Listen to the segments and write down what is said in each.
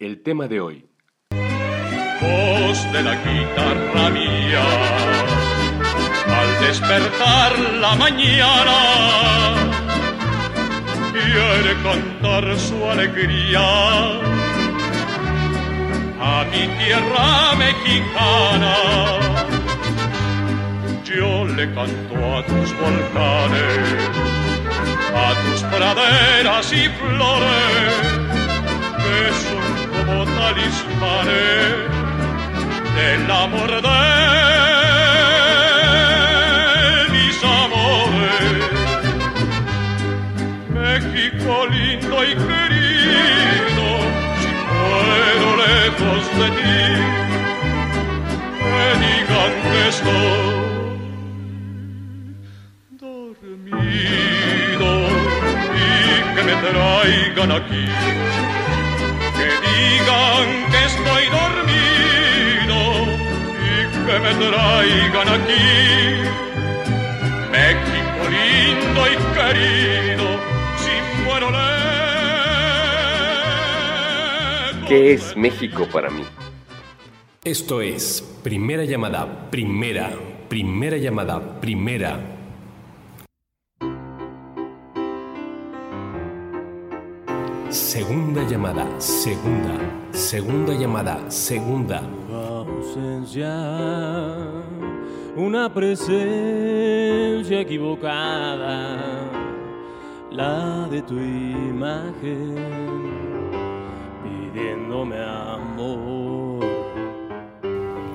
el tema de hoy. Voz de la guitarra mía, al despertar la mañana, quiere contar su alegría a mi tierra mexicana. Yo le canto a tus volcanes, a tus praderas y flores que son como del amor de mis amores. México lindo y querido, si muero lejos de ti, me digan que estoy dormido y que me traigan aquí digan que estoy dormido y que me traigan aquí. México lindo y querido, si muero lejos. ¿Qué es México para mí? Esto es primera llamada, primera, primera llamada, primera. Segunda llamada, segunda, segunda llamada, segunda. ausencia, una presencia equivocada, la de tu imagen, pidiéndome amor.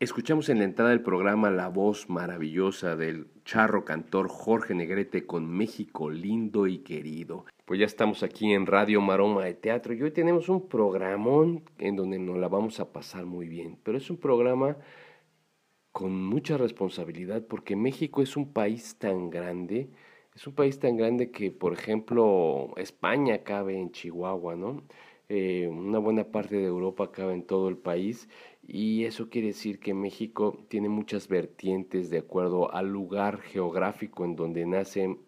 Escuchamos en la entrada del programa la voz maravillosa del charro cantor Jorge Negrete con México lindo y querido. Pues ya estamos aquí en Radio Maroma de Teatro y hoy tenemos un programón en donde nos la vamos a pasar muy bien. Pero es un programa con mucha responsabilidad porque México es un país tan grande, es un país tan grande que, por ejemplo, España cabe en Chihuahua, ¿no? Eh, una buena parte de Europa cabe en todo el país y eso quiere decir que México tiene muchas vertientes de acuerdo al lugar geográfico en donde nacen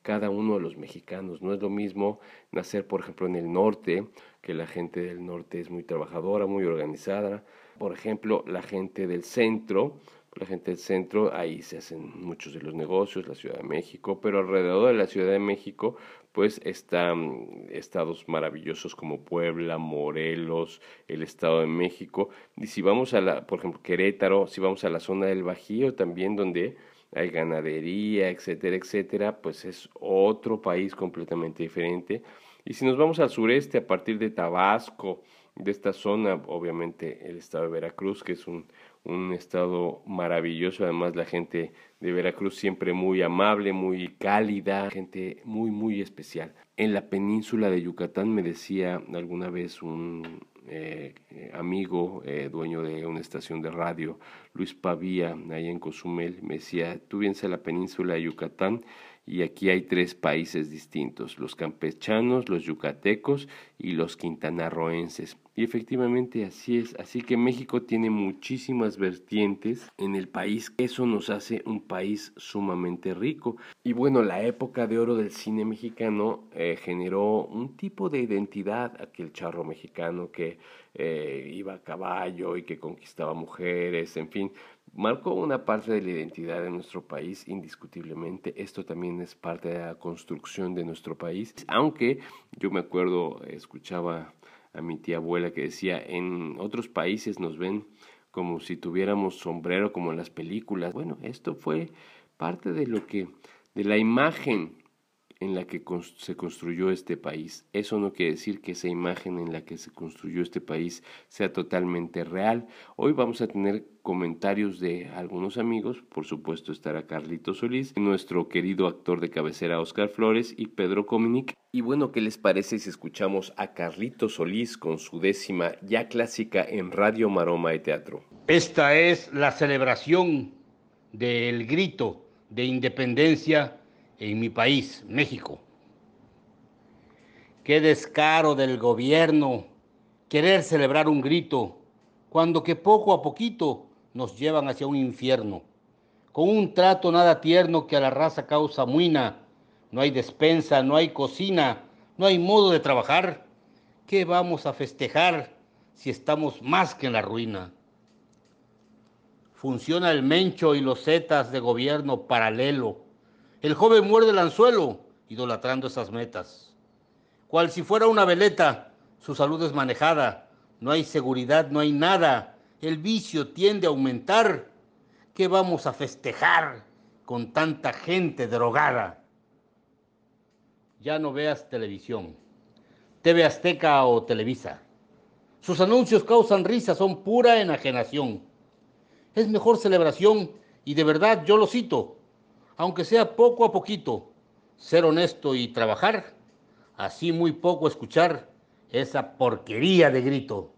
cada uno de los mexicanos. No es lo mismo nacer, por ejemplo, en el norte, que la gente del norte es muy trabajadora, muy organizada. Por ejemplo, la gente del centro, la gente del centro, ahí se hacen muchos de los negocios, la Ciudad de México, pero alrededor de la Ciudad de México, pues están estados maravillosos como Puebla, Morelos, el Estado de México. Y si vamos a la, por ejemplo, Querétaro, si vamos a la zona del Bajío también, donde hay ganadería, etcétera, etcétera, pues es otro país completamente diferente. Y si nos vamos al sureste, a partir de Tabasco, de esta zona, obviamente el estado de Veracruz, que es un, un estado maravilloso, además la gente de Veracruz siempre muy amable, muy cálida, gente muy, muy especial. En la península de Yucatán me decía alguna vez un eh, amigo, eh, dueño de una estación de radio, Luis Pavía, ahí en Cozumel, me decía, tú vienes a la península de Yucatán y aquí hay tres países distintos, los campechanos, los yucatecos y los quintanarroenses. Y efectivamente así es, así que México tiene muchísimas vertientes en el país, eso nos hace un país sumamente rico. Y bueno, la época de oro del cine mexicano eh, generó un tipo de identidad, aquel charro mexicano que eh, iba a caballo y que conquistaba mujeres, en fin, marcó una parte de la identidad de nuestro país indiscutiblemente. Esto también es parte de la construcción de nuestro país. Aunque yo me acuerdo, escuchaba a mi tía abuela que decía, en otros países nos ven como si tuviéramos sombrero como en las películas. Bueno, esto fue parte de lo que, de la imagen en la que se construyó este país. Eso no quiere decir que esa imagen en la que se construyó este país sea totalmente real. Hoy vamos a tener comentarios de algunos amigos, por supuesto estará Carlito Solís, nuestro querido actor de cabecera Oscar Flores y Pedro Cominic. Y bueno, ¿qué les parece si escuchamos a Carlito Solís con su décima ya clásica en Radio Maroma de Teatro? Esta es la celebración del grito de independencia en mi país, México. Qué descaro del gobierno querer celebrar un grito cuando que poco a poquito nos llevan hacia un infierno, con un trato nada tierno que a la raza causa muina. No hay despensa, no hay cocina, no hay modo de trabajar. ¿Qué vamos a festejar si estamos más que en la ruina? Funciona el mencho y los zetas de gobierno paralelo el joven muerde el anzuelo, idolatrando esas metas. Cual si fuera una veleta, su salud es manejada, no hay seguridad, no hay nada, el vicio tiende a aumentar. ¿Qué vamos a festejar con tanta gente drogada? Ya no veas televisión, TV Azteca o Televisa. Sus anuncios causan risa, son pura enajenación. Es mejor celebración y de verdad yo lo cito aunque sea poco a poquito, ser honesto y trabajar, así muy poco escuchar esa porquería de grito.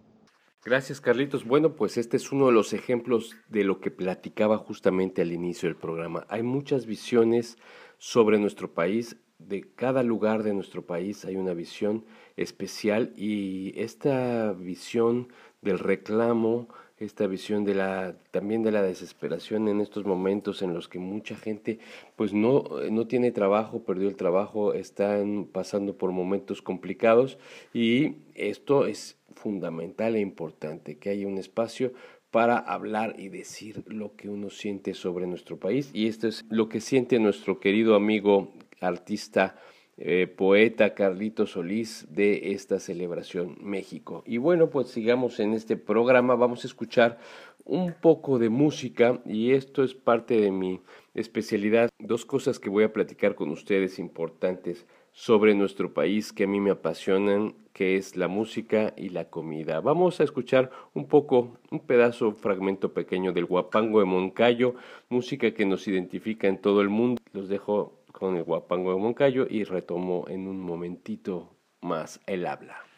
Gracias Carlitos. Bueno, pues este es uno de los ejemplos de lo que platicaba justamente al inicio del programa. Hay muchas visiones sobre nuestro país, de cada lugar de nuestro país hay una visión especial y esta visión del reclamo, esta visión de la también de la desesperación en estos momentos en los que mucha gente pues no, no tiene trabajo, perdió el trabajo, están pasando por momentos complicados y esto es fundamental e importante que haya un espacio para hablar y decir lo que uno siente sobre nuestro país. Y esto es lo que siente nuestro querido amigo artista eh, poeta Carlito Solís de esta celebración México. Y bueno, pues sigamos en este programa, vamos a escuchar un poco de música y esto es parte de mi especialidad. Dos cosas que voy a platicar con ustedes importantes sobre nuestro país que a mí me apasionan, que es la música y la comida. Vamos a escuchar un poco, un pedazo, un fragmento pequeño del guapango de Moncayo, música que nos identifica en todo el mundo. Los dejo con el guapango de Moncayo y retomo en un momentito más el habla.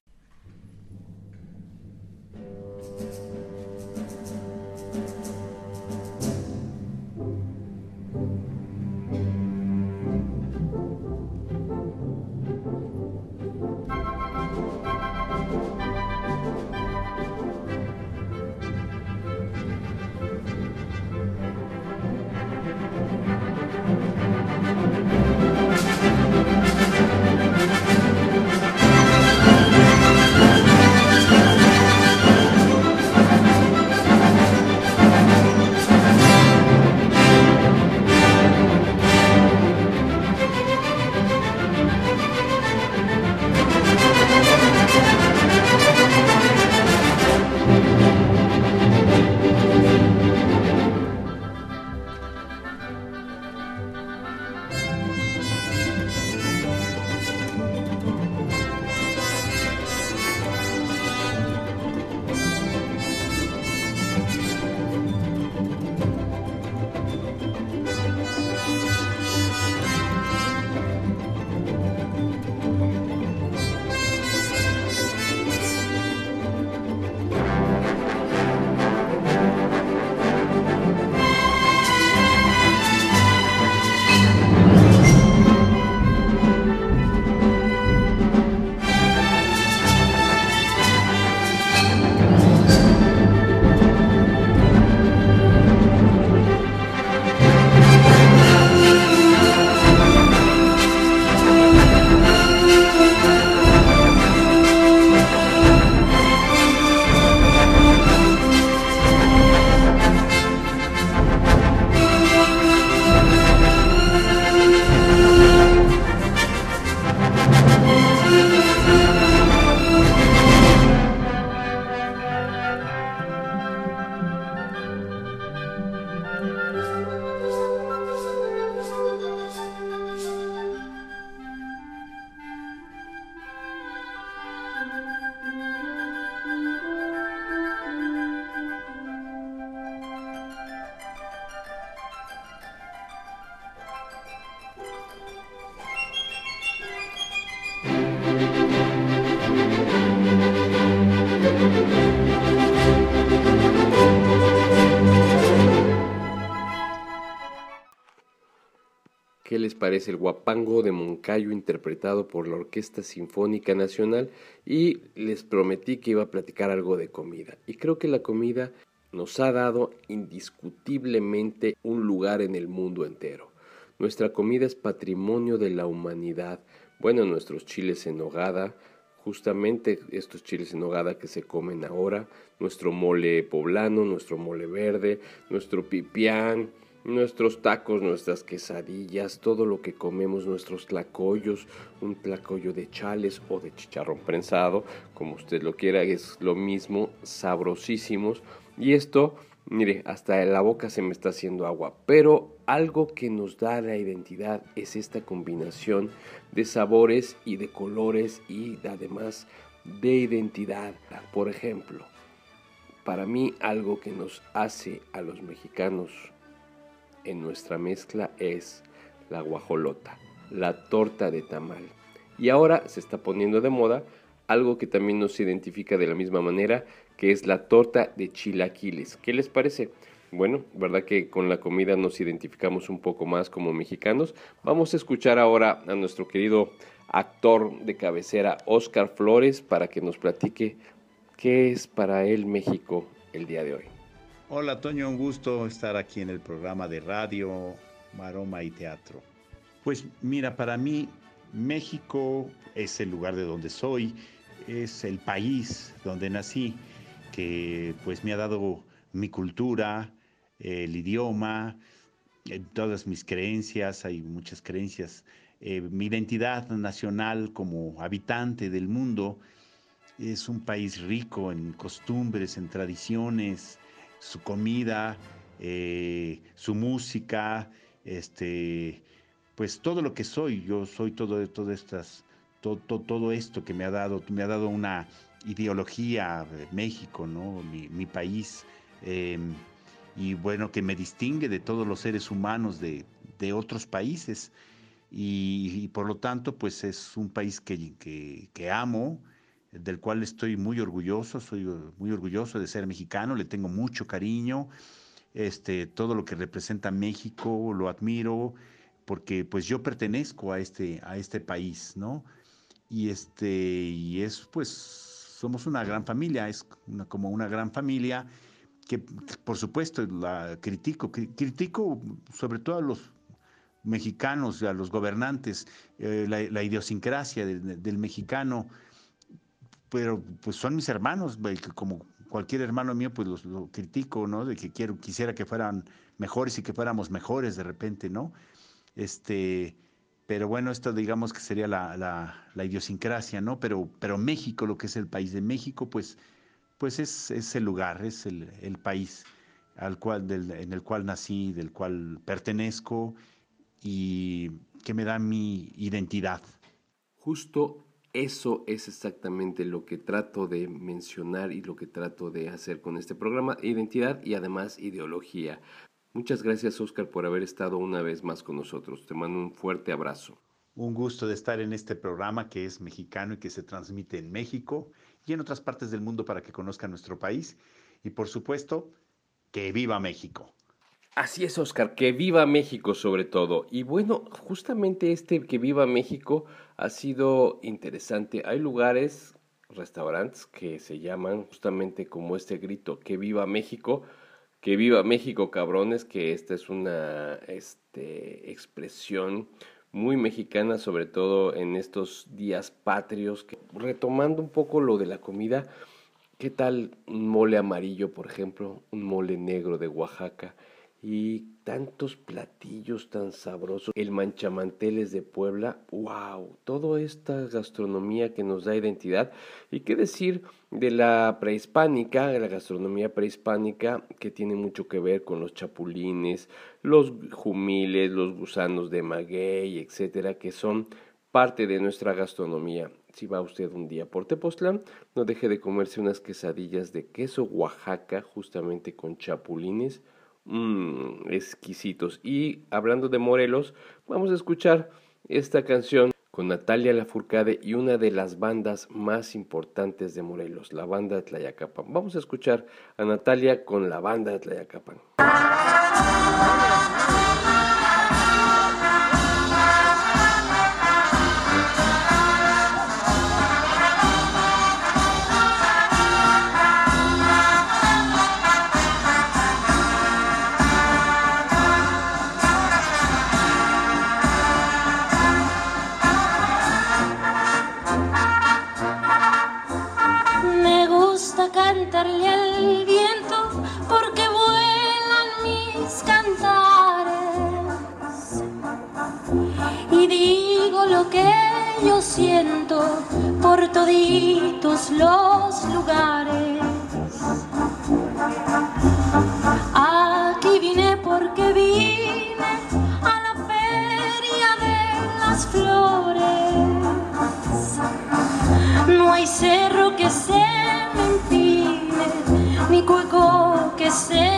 ¿Qué les parece el guapango de Moncayo interpretado por la Orquesta Sinfónica Nacional? Y les prometí que iba a platicar algo de comida. Y creo que la comida nos ha dado indiscutiblemente un lugar en el mundo entero. Nuestra comida es patrimonio de la humanidad. Bueno, nuestros chiles en hogada, justamente estos chiles en hogada que se comen ahora, nuestro mole poblano, nuestro mole verde, nuestro pipián, nuestros tacos, nuestras quesadillas, todo lo que comemos, nuestros tlacoyos, un tlacoyo de chales o de chicharrón prensado, como usted lo quiera, es lo mismo, sabrosísimos. Y esto, mire, hasta en la boca se me está haciendo agua, pero algo que nos da la identidad es esta combinación de sabores y de colores y además de identidad. Por ejemplo, para mí algo que nos hace a los mexicanos en nuestra mezcla es la guajolota, la torta de tamal. Y ahora se está poniendo de moda algo que también nos identifica de la misma manera, que es la torta de chilaquiles. ¿Qué les parece? Bueno, ¿verdad que con la comida nos identificamos un poco más como mexicanos? Vamos a escuchar ahora a nuestro querido actor de cabecera, Oscar Flores, para que nos platique qué es para él México el día de hoy. Hola Toño, un gusto estar aquí en el programa de radio, Maroma y Teatro. Pues mira, para mí México es el lugar de donde soy, es el país donde nací, que pues me ha dado mi cultura, el idioma, eh, todas mis creencias, hay muchas creencias, eh, mi identidad nacional como habitante del mundo. Es un país rico en costumbres, en tradiciones, su comida, eh, su música, este, pues todo lo que soy. Yo soy todo, todo estas, todo, todo, esto que me ha dado, me ha dado una ideología de México, ¿no? Mi, país. Em, y bueno, que me distingue de todos los seres humanos de, otros países. Y, por lo tanto, pues es un país que, que amo, del cual estoy muy orgulloso, soy muy orgulloso de ser mexicano, le tengo mucho cariño, este, todo lo que representa México lo admiro, porque pues yo pertenezco a este, a este país, ¿no? Y, este, y es pues, somos una gran familia, es como una gran familia que por supuesto la critico, critico sobre todo a los mexicanos, a los gobernantes, eh, la, idiosincrasia del mexicano, pero pues son mis hermanos, como cualquier hermano mío, pues los, lo critico, ¿no? De que quiero, quisiera que fueran mejores y que fuéramos mejores de repente, ¿no? Este, pero bueno, esto digamos que sería la, la, idiosincrasia, ¿no? Pero, pero México, lo que es el país de México, pues, pues es, es el lugar, es el, el país al cual, del, en el cual nací, del cual pertenezco y que me da mi identidad. Justo eso es exactamente lo que trato de mencionar y lo que trato de hacer con este programa, identidad y además ideología. Muchas gracias Oscar por haber estado una vez más con nosotros. Te mando un fuerte abrazo. Un gusto de estar en este programa que es mexicano y que se transmite en México y en otras partes del mundo para que conozcan nuestro país. Y por supuesto, que viva México. Así es, Oscar, que viva México sobre todo. Y bueno, justamente este que viva México ha sido interesante. Hay lugares, restaurantes que se llaman justamente como este grito, que viva México, que viva México, cabrones, que esta es una este, expresión muy mexicana, sobre todo en estos días patrios. Retomando un poco lo de la comida, ¿qué tal un mole amarillo, por ejemplo? Un mole negro de Oaxaca y tantos platillos tan sabrosos. El manchamanteles de Puebla, wow, toda esta gastronomía que nos da identidad. Y qué decir de la prehispánica, de la gastronomía prehispánica que tiene mucho que ver con los chapulines, los jumiles, los gusanos de maguey, etcétera, que son parte de nuestra gastronomía. Si va usted un día por Tepoztlán, no deje de comerse unas quesadillas de queso Oaxaca, justamente con chapulines mmm, exquisitos. Y hablando de Morelos, vamos a escuchar esta canción con Natalia Lafourcade y una de las bandas más importantes de Morelos, la banda de Tlayacapan. Vamos a escuchar a Natalia con la banda de Tlayacapan. Ni cueco que se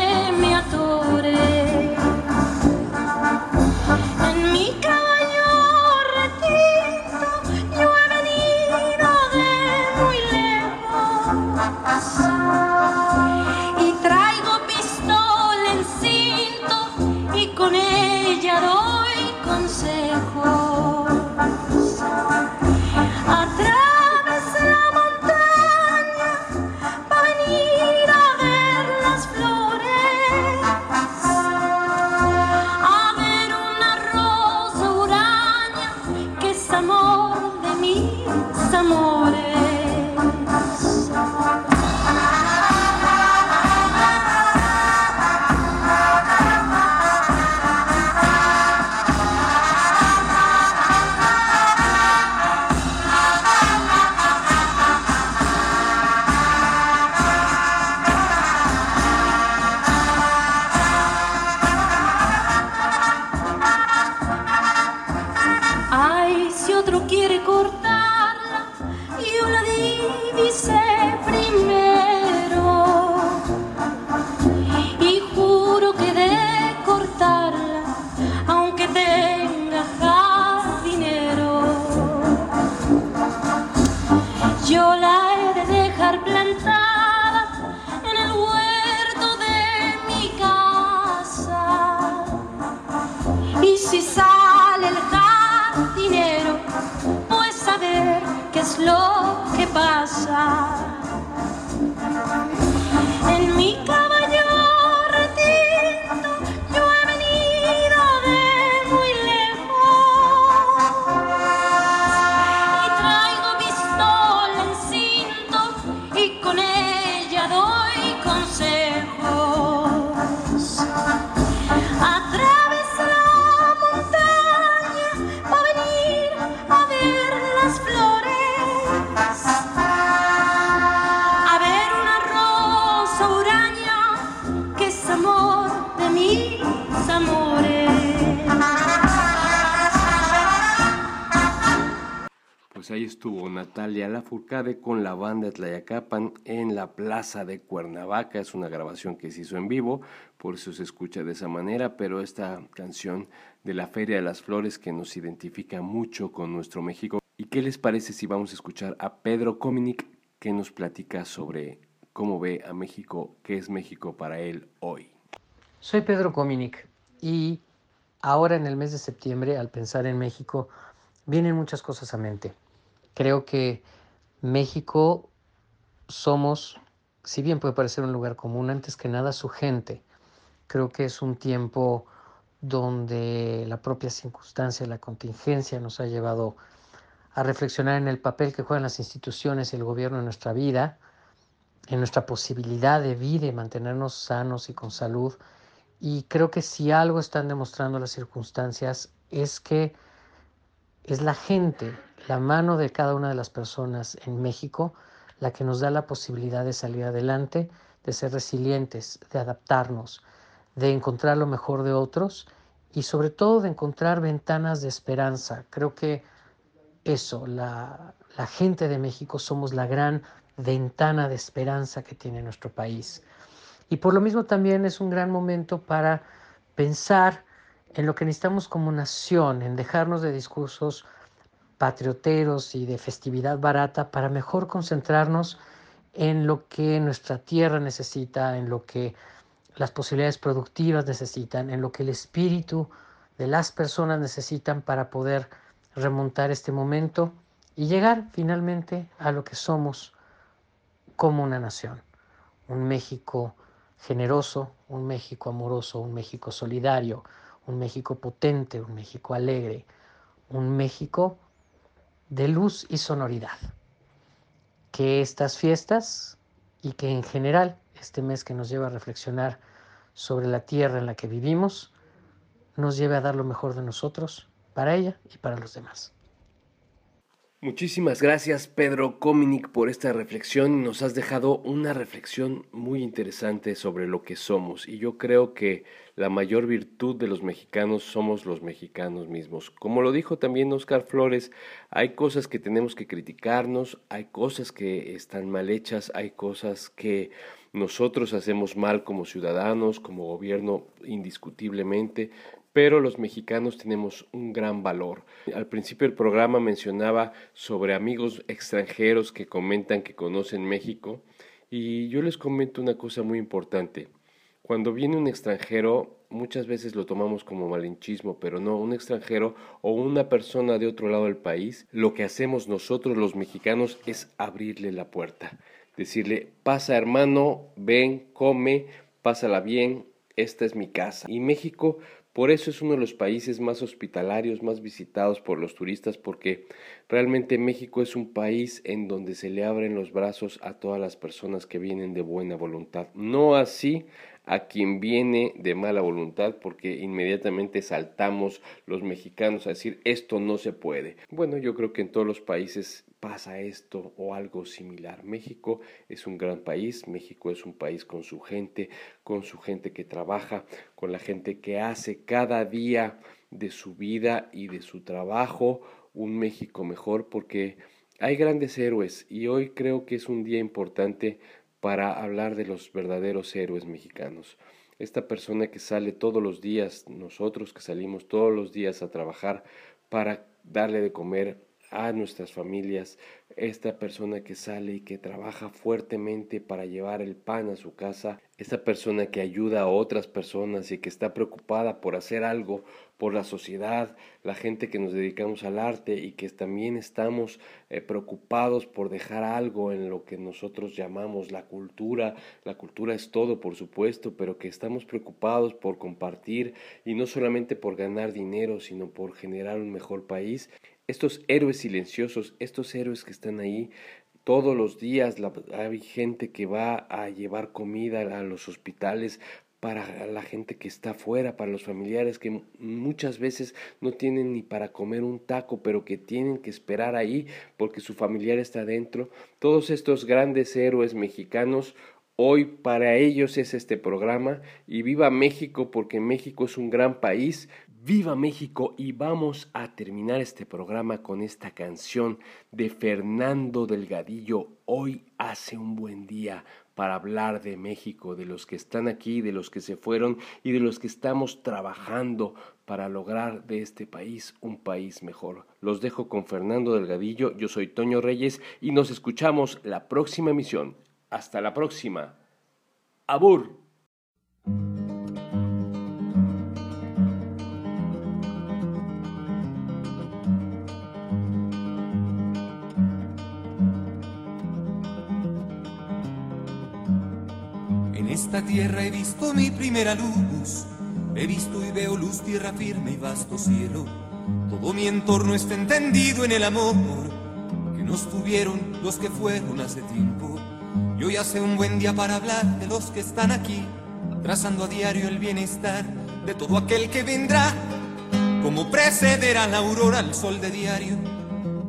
qué es lo que pasa. En mi caballo ahí estuvo Natalia Lafourcade con la banda Tlayacapan en la plaza de Cuernavaca. Es una grabación que se hizo en vivo, por eso se escucha de esa manera, pero esta canción de la Feria de las Flores que nos identifica mucho con nuestro México. ¿Y qué les parece si vamos a escuchar a Pedro Cominic que nos platica sobre cómo ve a México, qué es México para él hoy? Soy Pedro Cominic y ahora en el mes de septiembre, al pensar en México, vienen muchas cosas a mente. Creo que México somos, si bien puede parecer un lugar común, antes que nada su gente. Creo que es un tiempo donde la propia circunstancia, la contingencia nos ha llevado a reflexionar en el papel que juegan las instituciones y el gobierno en nuestra vida, en nuestra posibilidad de vida y mantenernos sanos y con salud. Y creo que si algo están demostrando las circunstancias es que es la gente, la mano de cada una de las personas en México, la que nos da la posibilidad de salir adelante, de ser resilientes, de adaptarnos, de encontrar lo mejor de otros y sobre todo de encontrar ventanas de esperanza. Creo que eso, la, la gente de México somos la gran ventana de esperanza que tiene nuestro país. Y por lo mismo también es un gran momento para pensar en lo que necesitamos como nación, en dejarnos de discursos patrioteros y de festividad barata para mejor concentrarnos en lo que nuestra tierra necesita, en lo que las posibilidades productivas necesitan, en lo que el espíritu de las personas necesitan para poder remontar este momento y llegar finalmente a lo que somos como una nación. Un México generoso, un México amoroso, un México solidario, un México potente, un México alegre, un México de luz y sonoridad. Que estas fiestas y que en general este mes que nos lleva a reflexionar sobre la tierra en la que vivimos, nos lleve a dar lo mejor de nosotros para ella y para los demás. Muchísimas gracias Pedro Cominic por esta reflexión. Nos has dejado una reflexión muy interesante sobre lo que somos y yo creo que la mayor virtud de los mexicanos somos los mexicanos mismos. Como lo dijo también Oscar Flores, hay cosas que tenemos que criticarnos, hay cosas que están mal hechas, hay cosas que nosotros hacemos mal como ciudadanos, como gobierno indiscutiblemente, pero los mexicanos tenemos un gran valor. Al principio del programa mencionaba sobre amigos extranjeros que comentan que conocen México y yo les comento una cosa muy importante. Cuando viene un extranjero, muchas veces lo tomamos como malinchismo, pero no, un extranjero o una persona de otro lado del país, lo que hacemos nosotros los mexicanos es abrirle la puerta, decirle, pasa hermano, ven, come, pásala bien, esta es mi casa. Y México por eso es uno de los países más hospitalarios, más visitados por los turistas, porque realmente México es un país en donde se le abren los brazos a todas las personas que vienen de buena voluntad. No así a quien viene de mala voluntad, porque inmediatamente saltamos los mexicanos a decir esto no se puede. Bueno, yo creo que en todos los países pasa esto o algo similar. México es un gran país, México es un país con su gente, con su gente que trabaja, con la gente que hace cada día de su vida y de su trabajo un México mejor porque hay grandes héroes y hoy creo que es un día importante para hablar de los verdaderos héroes mexicanos. Esta persona que sale todos los días, nosotros que salimos todos los días a trabajar para darle de comer a nuestras familias, esta persona que sale y que trabaja fuertemente para llevar el pan a su casa, esta persona que ayuda a otras personas y que está preocupada por hacer algo por la sociedad, la gente que nos dedicamos al arte y que también estamos eh, preocupados por dejar algo en lo que nosotros llamamos la cultura. La cultura es todo, por supuesto, pero que estamos preocupados por compartir y no solamente por ganar dinero, sino por generar un mejor país estos héroes silenciosos, estos héroes que están ahí todos los días, hay gente que va a llevar comida a los hospitales para la gente que está afuera, para los familiares que muchas veces no tienen ni para comer un taco, pero que tienen que esperar ahí porque su familiar está adentro. Todos estos grandes héroes mexicanos Hoy para ellos es este programa y viva México porque México es un gran país, Viva México y vamos a terminar este programa con esta canción de Fernando Delgadillo. Hoy hace un buen día para hablar de México, de los que están aquí, de los que se fueron y de los que estamos trabajando para lograr de este país un país mejor. Los dejo con Fernando Delgadillo, yo soy Toño Reyes y nos escuchamos la próxima emisión. Hasta la próxima. Abur. He visto mi primera luz, he visto y veo luz, tierra firme y vasto cielo. Todo mi entorno está entendido en el amor que nos tuvieron los que fueron hace tiempo. Y hoy hace un buen día para hablar de los que están aquí, trazando a diario el bienestar de todo aquel que vendrá. Como precederá la aurora al sol de diario,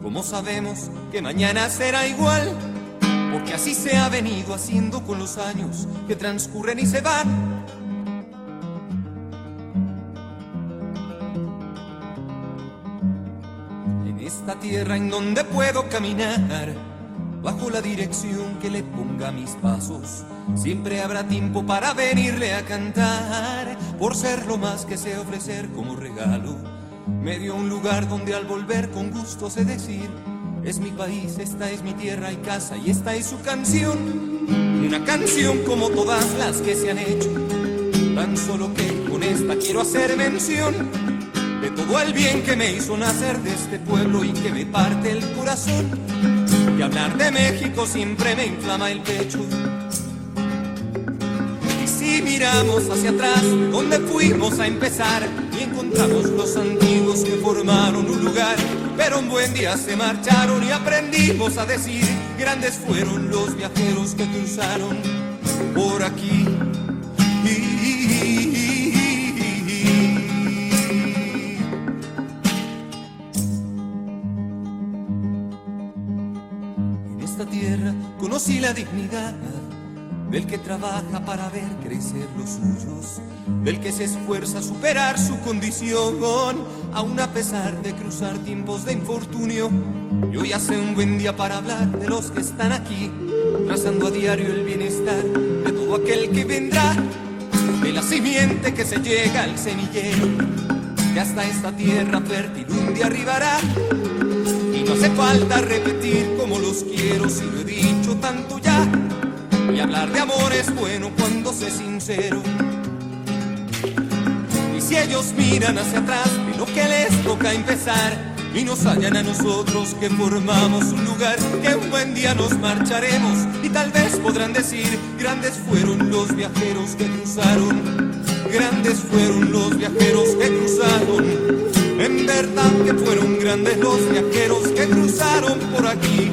como sabemos que mañana será igual porque así se ha venido haciendo con los años que transcurren y se van. En esta tierra en donde puedo caminar, bajo la dirección que le ponga mis pasos, siempre habrá tiempo para venirle a cantar, por ser lo más que sé ofrecer como regalo. Me dio un lugar donde al volver con gusto sé decir, es mi país, esta es mi tierra y casa y esta es su canción. Una canción como todas las que se han hecho. Tan solo que con esta quiero hacer mención de todo el bien que me hizo nacer de este pueblo y que me parte el corazón. Y hablar de México siempre me inflama el pecho. Y si miramos hacia atrás, donde fuimos a empezar, encontramos los antiguos que formaron un lugar, pero un buen día se marcharon y aprendimos a decir, grandes fueron los viajeros que cruzaron por aquí. En esta tierra conocí la dignidad del que trabaja para ver crecer los suyos, del que se esfuerza a superar su condición, aun a pesar de cruzar tiempos de infortunio. Y hoy hace un buen día para hablar de los que están aquí, trazando a diario el bienestar de todo aquel que vendrá, de la simiente que se llega al semillero, que hasta esta tierra fértil un día arribará. Y no hace falta repetir como los quiero, si lo he dicho tanto ya y hablar de amor es bueno cuando sé sincero. Y si ellos miran hacia atrás, de lo que les toca empezar, y nos hallan a nosotros que formamos un lugar, que un buen día nos marcharemos, y tal vez podrán decir, grandes fueron los viajeros que cruzaron, grandes fueron los viajeros que cruzaron. En verdad que fueron grandes los viajeros que cruzaron por aquí